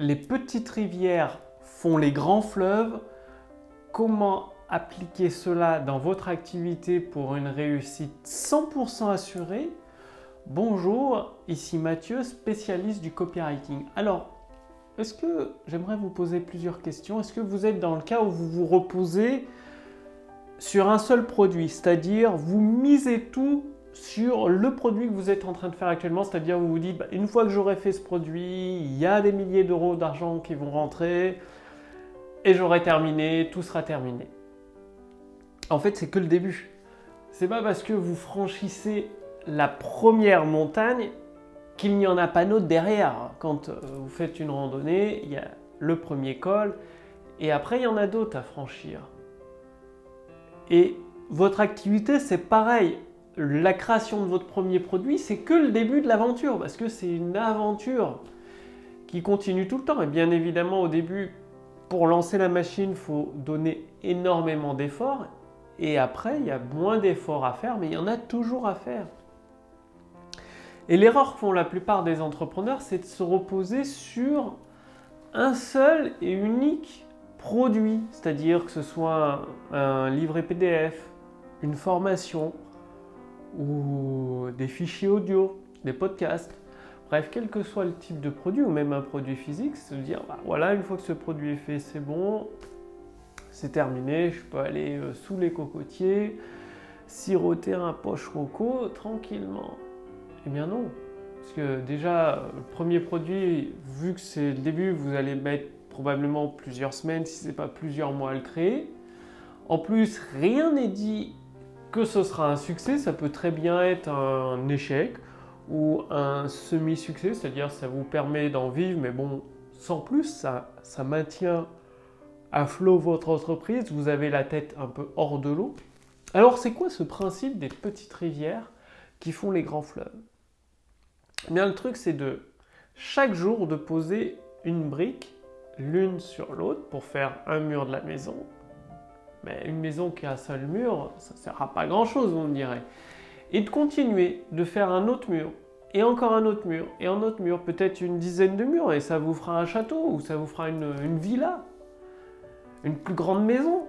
les petites rivières font les grands fleuves. Comment appliquer cela dans votre activité pour une réussite 100% assurée? Bonjour, ici Mathieu, spécialiste du copywriting. Alors, est-ce que j'aimerais vous poser plusieurs questions? Est-ce que vous êtes dans le cas où vous vous reposez sur un seul produit, c'est-à-dire vous misez tout sur le produit que vous êtes en train de faire actuellement, c'est-à-dire vous vous dites, bah, une fois que j'aurai fait ce produit, il y a des milliers d'euros d'argent qui vont rentrer, et j'aurai terminé, tout sera terminé. En fait, c'est que le début. C'est pas parce que vous franchissez la première montagne qu'il n'y en a pas d'autre derrière. Quand euh, vous faites une randonnée, il y a le premier col, et après, il y en a d'autres à franchir. Et votre activité, c'est pareil la création de votre premier produit, c'est que le début de l'aventure, parce que c'est une aventure qui continue tout le temps. Et bien évidemment, au début, pour lancer la machine, il faut donner énormément d'efforts. Et après, il y a moins d'efforts à faire, mais il y en a toujours à faire. Et l'erreur que font la plupart des entrepreneurs, c'est de se reposer sur un seul et unique produit, c'est-à-dire que ce soit un livret PDF, une formation, ou des fichiers audio, des podcasts. Bref, quel que soit le type de produit ou même un produit physique, se dire bah, voilà, une fois que ce produit est fait, c'est bon, c'est terminé, je peux aller euh, sous les cocotiers, siroter un poche roco tranquillement. Eh bien non, parce que déjà, le premier produit, vu que c'est le début, vous allez mettre probablement plusieurs semaines, si ce n'est pas plusieurs mois à le créer. En plus, rien n'est dit que ce sera un succès, ça peut très bien être un échec ou un semi-succès, c'est-à-dire ça vous permet d'en vivre, mais bon, sans plus, ça, ça maintient à flot votre entreprise, vous avez la tête un peu hors de l'eau. Alors c'est quoi ce principe des petites rivières qui font les grands fleuves? Eh Bien le truc c'est de chaque jour de poser une brique l'une sur l'autre pour faire un mur de la maison, mais une maison qui a un seul mur, ça ne sert à pas grand-chose, me direz. Et de continuer de faire un autre mur, et encore un autre mur, et un autre mur, peut-être une dizaine de murs, et ça vous fera un château, ou ça vous fera une, villa, une plus grande maison.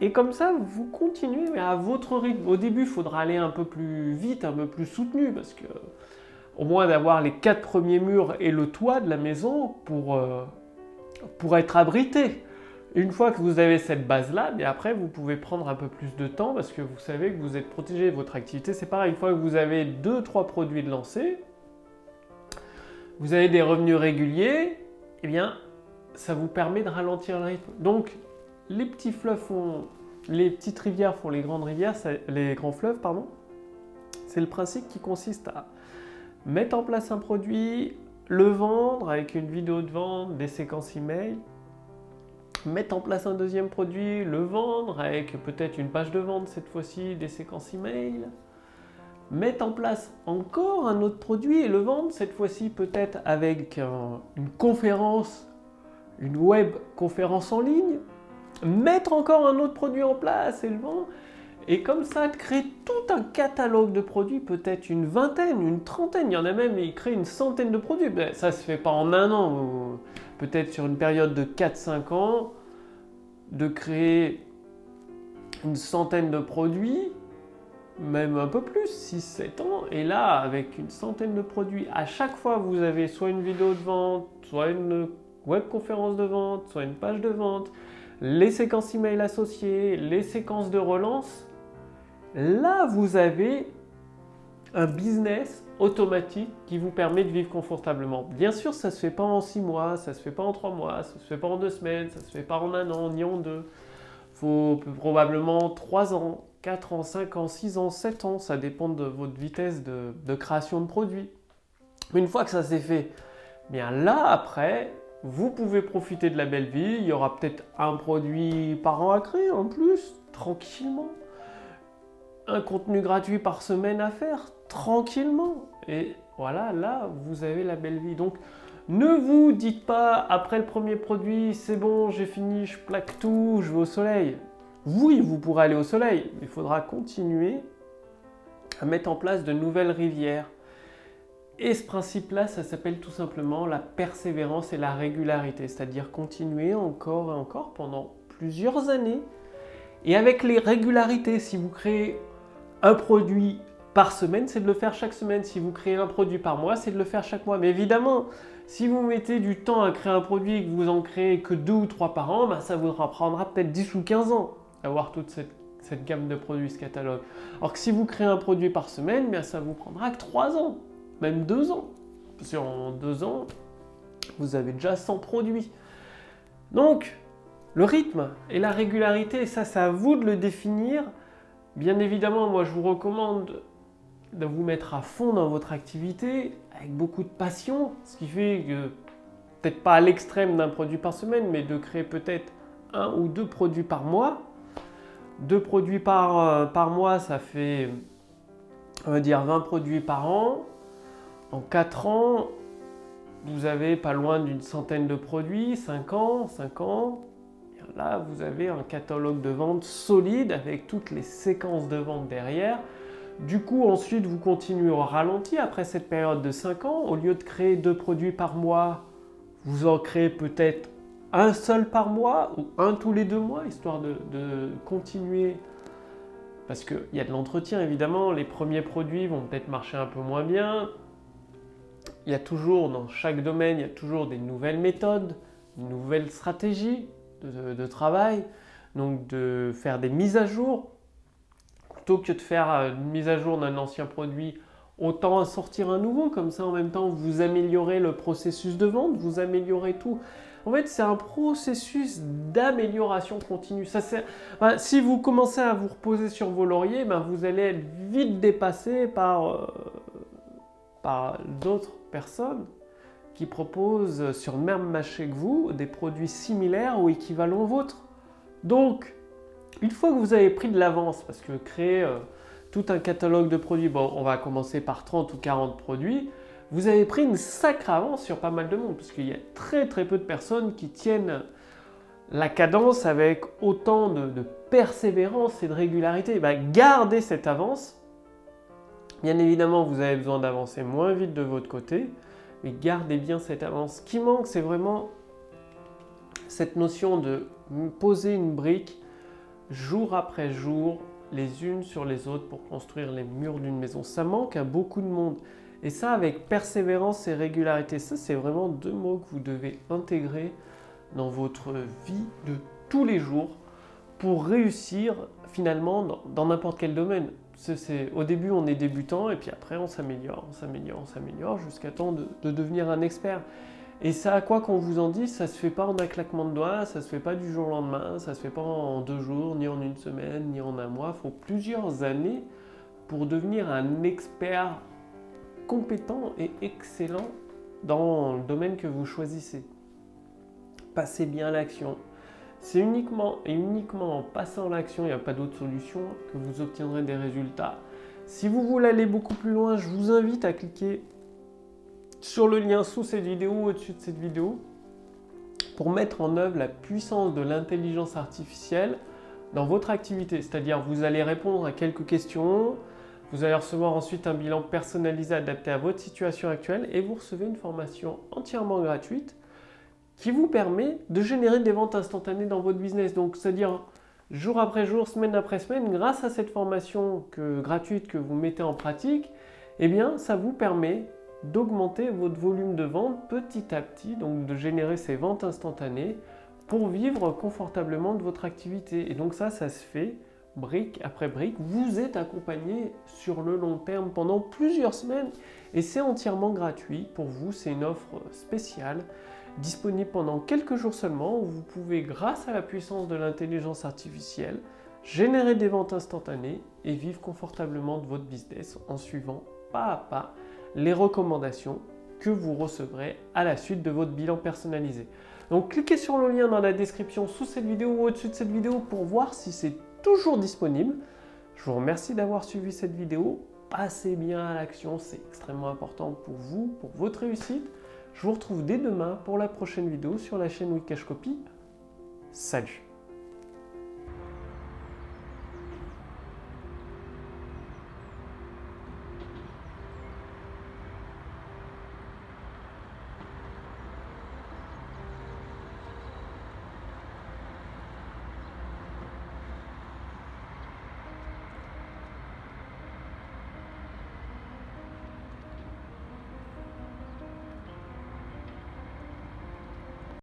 Et comme ça, vous continuez, mais à votre rythme. Au début, il faudra aller un peu plus vite, un peu plus soutenu, parce que au moins d'avoir les quatre premiers murs et le toit de la maison pour, euh, pour être abrité. Une fois que vous avez cette base-là, mais après vous pouvez prendre un peu plus de temps parce que vous savez que vous êtes protégé. Votre activité, c'est pareil. Une fois que vous avez deux, trois produits de lancer, vous avez des revenus réguliers, eh bien, ça vous permet de ralentir le rythme. Donc, les petits fleuves font, les petites rivières font les grandes rivières, les grands fleuves, pardon. C'est le principe qui consiste à mettre en place un produit, le vendre avec une vidéo de vente, des séquences email, mettre en place un deuxième produit, le vendre avec peut-être une page de vente cette fois-ci, des séquences email, mettre en place encore un autre produit et le vendre cette fois-ci peut-être avec une conférence, une web conférence en ligne, mettre encore un autre produit en place et le vendre. Et comme ça, créer tout un catalogue de produits, peut-être une vingtaine, une trentaine, il y en a même, ils créent une centaine de produits. Ben, ça ne se fait pas en un an peut-être sur une période de 4-5 ans, de créer une centaine de produits, même un peu plus, 6-7 ans, et là, avec une centaine de produits, à chaque fois, vous avez soit une vidéo de vente, soit une web conférence de vente, soit une page de vente, les séquences email associées, les séquences de relance, là, vous avez un business automatique qui vous permet de vivre confortablement. Bien sûr, ça ne se fait pas en six mois, ça se fait pas en trois mois, ça se fait pas en deux semaines, ça ne se fait pas en un an, ni en deux. Faut probablement trois ans, quatre ans, cinq ans, six ans, sept ans, ça dépend de votre vitesse de, création de produits. Une fois que ça s'est fait, bien là après, vous pouvez profiter de la belle vie. Il y aura peut-être un produit par an à créer en plus, tranquillement. Un contenu gratuit par semaine à faire, tranquillement. Et voilà, là, vous avez la belle vie. Donc, ne vous dites pas, après le premier produit, c'est bon, j'ai fini, je plaque tout, je vais au soleil. Oui, vous pourrez aller au soleil, mais il faudra continuer à mettre en place de nouvelles rivières. Et ce principe-là, ça s'appelle tout simplement la persévérance et la régularité, c'est-à-dire continuer encore et encore pendant plusieurs années. Et avec les régularités, si vous créez un produit par semaine, c'est de le faire chaque semaine. Si vous créez un produit par mois, c'est de le faire chaque mois. Mais évidemment, si vous mettez du temps à créer un produit et que vous en créez que deux ou trois par an, ben, ça vous prendra peut-être 10 ou 15 ans d'avoir toute cette, gamme de produits, ce catalogue. Alors que si vous créez un produit par semaine, ben, ça vous prendra que 3 ans, même 2 ans. Parce qu'en 2 ans, vous avez déjà 100 produits. Donc, le rythme et la régularité, ça, c'est à vous de le définir. Bien évidemment, moi, je vous recommande de vous mettre à fond dans votre activité avec beaucoup de passion, ce qui fait que peut-être pas à l'extrême d'un produit par semaine, mais de créer peut-être un ou deux produits par mois. Deux produits par, euh, mois, ça fait, on va dire, 20 produits par an. En 4 ans, vous avez pas loin d'une centaine de produits, 5 ans, 5 ans. Là, vous avez un catalogue de vente solide avec toutes les séquences de vente derrière. Du coup, ensuite, vous continuez au ralenti après cette période de 5 ans. Au lieu de créer deux produits par mois, vous en créez peut-être un seul par mois ou un tous les deux mois, histoire de, continuer. Parce qu'il y a de l'entretien, évidemment. Les premiers produits vont peut-être marcher un peu moins bien. Il y a toujours, dans chaque domaine, il y a toujours des nouvelles méthodes, de nouvelles stratégies de travail. Donc de faire des mises à jour plutôt que de faire euh, une mise à jour d'un ancien produit, autant sortir un nouveau, comme ça en même temps vous améliorez le processus de vente, vous améliorez tout. En fait, c'est un processus d'amélioration continue. Ça, si vous commencez à vous reposer sur vos lauriers, ben, vous allez être vite dépassé par, euh, par d'autres personnes qui proposent sur le même marché que vous des produits similaires ou équivalents aux vôtres. Donc, une fois que vous avez pris de l'avance, parce que créer euh, tout un catalogue de produits, bon, on va commencer par 30 ou 40 produits, vous avez pris une sacrée avance sur pas mal de monde, parce qu'il y a très très peu de personnes qui tiennent la cadence avec autant de, persévérance et de régularité. Bah, gardez cette avance. Bien évidemment, vous avez besoin d'avancer moins vite de votre côté, mais gardez bien cette avance. Ce qui manque, c'est vraiment cette notion de poser une brique jour après jour, les unes sur les autres pour construire les murs d'une maison. Ça manque à beaucoup de monde. Et ça, avec persévérance et régularité, ça, c'est vraiment deux mots que vous devez intégrer dans votre vie de tous les jours pour réussir finalement dans n'importe quel domaine. Au début, on est débutant et puis après, on s'améliore, on s'améliore, on s'améliore jusqu'à temps de, de devenir un expert. Et ça, quoi qu'on vous en dise, ça se fait pas en un claquement de doigts, ça se fait pas du jour au lendemain, ça se fait pas en deux jours, ni en une semaine, ni en un mois. Il faut plusieurs années pour devenir un expert compétent et excellent dans le domaine que vous choisissez. Passez bien l'action. C'est uniquement et uniquement en passant l'action, il n'y a pas d'autre solution, que vous obtiendrez des résultats. Si vous voulez aller beaucoup plus loin, je vous invite à cliquer sur le lien sous cette vidéo ou au-dessus de cette vidéo pour mettre en œuvre la puissance de l'intelligence artificielle dans votre activité. C'est-à-dire vous allez répondre à quelques questions, vous allez recevoir ensuite un bilan personnalisé adapté à votre situation actuelle et vous recevez une formation entièrement gratuite qui vous permet de générer des ventes instantanées dans votre business. Donc c'est-à-dire jour après jour, semaine après semaine, grâce à cette formation gratuite que vous mettez en pratique, eh bien ça vous permet d'augmenter votre volume de vente petit à petit, donc de générer ces ventes instantanées pour vivre confortablement de votre activité. Et donc ça, ça se fait brique après brique. Vous êtes accompagné sur le long terme pendant plusieurs semaines et c'est entièrement gratuit pour vous. C'est une offre spéciale disponible pendant quelques jours seulement où vous pouvez, grâce à la puissance de l'intelligence artificielle, générer des ventes instantanées et vivre confortablement de votre business en suivant pas à pas les recommandations que vous recevrez à la suite de votre bilan personnalisé. Donc cliquez sur le lien dans la description sous cette vidéo ou au-dessus de cette vidéo pour voir si c'est toujours disponible. Je vous remercie d'avoir suivi cette vidéo. Passez bien à l'action, c'est extrêmement important pour vous, pour votre réussite. Je vous retrouve dès demain pour la prochaine vidéo sur la chaîne Wikash Copy. Salut